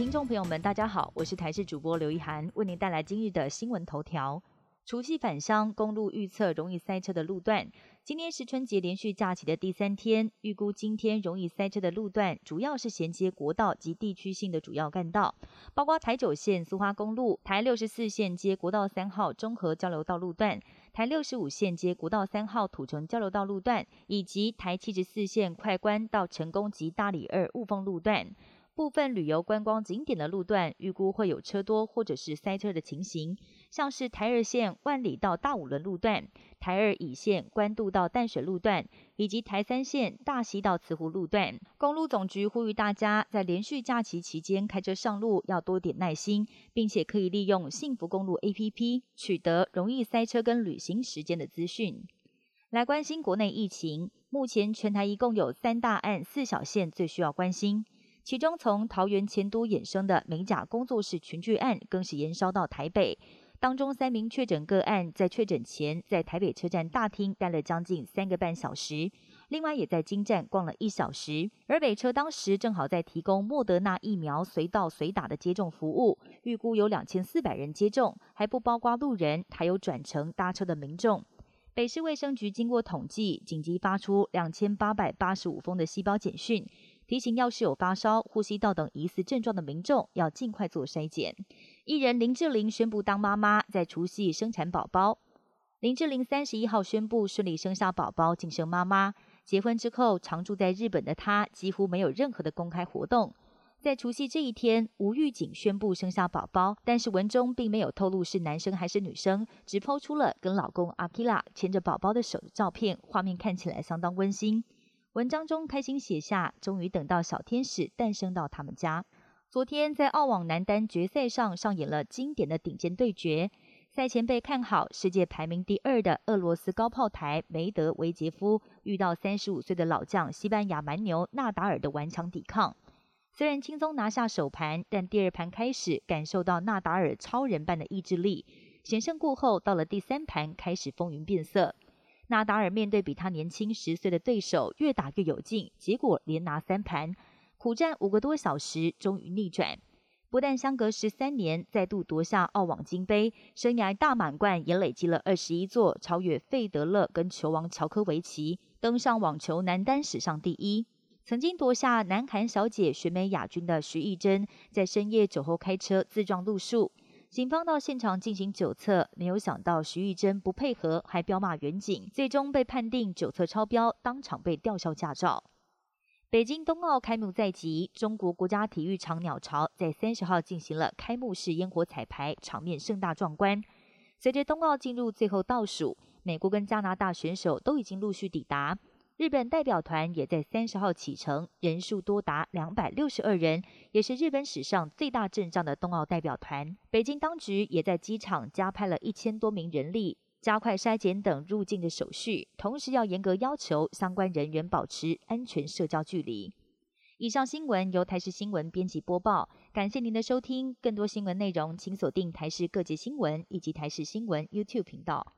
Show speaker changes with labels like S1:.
S1: 听众朋友们，大家好，我是台视主播刘一涵，为您带来今日的新闻头条。除夕返乡，公路预测容易塞车的路段。今天是春节连续假期的第三天，预估今天容易塞车的路段，主要是衔接国道及地区性的主要干道，包括台九线苏花公路、台六十四线接国道三号中和交流道路段、台六十五线接国道三号土城交流道路段，以及台七十四线快关到成功及大理二雾峰路段。部分旅游观光景点的路段，预估会有车多或者是塞车的情形，像是台二线万里到大五轮路段、台二乙线关渡到淡水路段，以及台三线大溪到慈湖路段。公路总局呼吁大家在连续假期期间开车上路要多点耐心，并且可以利用幸福公路 APP 取得容易塞车跟旅行时间的资讯。来关心国内疫情，目前全台一共有三大案四小线最需要关心。其中，从桃园前都衍生的美甲工作室群聚案，更是延烧到台北。当中三名确诊个案在确诊前，在台北车站大厅待了将近三个半小时，另外也在金站逛了一小时。而北车当时正好在提供莫德纳疫苗随到随打的接种服务，预估有两千四百人接种，还不包括路人，还有转乘搭车的民众。北市卫生局经过统计，紧急发出两千八百八十五封的细胞简讯。提醒要是有发烧、呼吸道等疑似症状的民众，要尽快做筛检。艺人林志玲宣布当妈妈，在除夕生产宝宝。林志玲三十一号宣布顺利生下宝宝，晋升妈妈。结婚之后，常住在日本的她几乎没有任何的公开活动。在除夕这一天，吴玉景宣布生下宝宝，但是文中并没有透露是男生还是女生，只抛出了跟老公阿基拉牵着宝宝的手的照片，画面看起来相当温馨。文章中开心写下，终于等到小天使诞生到他们家。昨天在澳网男单决赛上上演了经典的顶尖对决。赛前被看好世界排名第二的俄罗斯高炮台梅德韦杰夫，遇到三十五岁的老将西班牙蛮牛纳达尔的顽强抵抗。虽然轻松拿下首盘，但第二盘开始感受到纳达尔超人般的意志力。险胜过后，到了第三盘开始风云变色。纳达尔面对比他年轻十岁的对手，越打越有劲，结果连拿三盘，苦战五个多小时，终于逆转。不但相隔十三年再度夺下澳网金杯，生涯大满贯也累积了二十一座，超越费德勒跟球王乔科维奇，登上网球男单史上第一。曾经夺下南韩小姐选美亚军的徐艺珍，在深夜酒后开车自撞路树。警方到现场进行酒测，没有想到徐玉珍不配合，还飙骂远警，最终被判定酒测超标，当场被吊销驾照。北京冬奥开幕在即，中国国家体育场鸟巢在三十号进行了开幕式烟火彩排，场面盛大壮观。随着冬奥进入最后倒数，美国跟加拿大选手都已经陆续抵达。日本代表团也在三十号启程，人数多达两百六十二人，也是日本史上最大阵仗的冬奥代表团。北京当局也在机场加派了一千多名人力，加快筛检等入境的手续，同时要严格要求相关人员保持安全社交距离。以上新闻由台视新闻编辑播报，感谢您的收听。更多新闻内容，请锁定台视各界新闻以及台视新闻 YouTube 频道。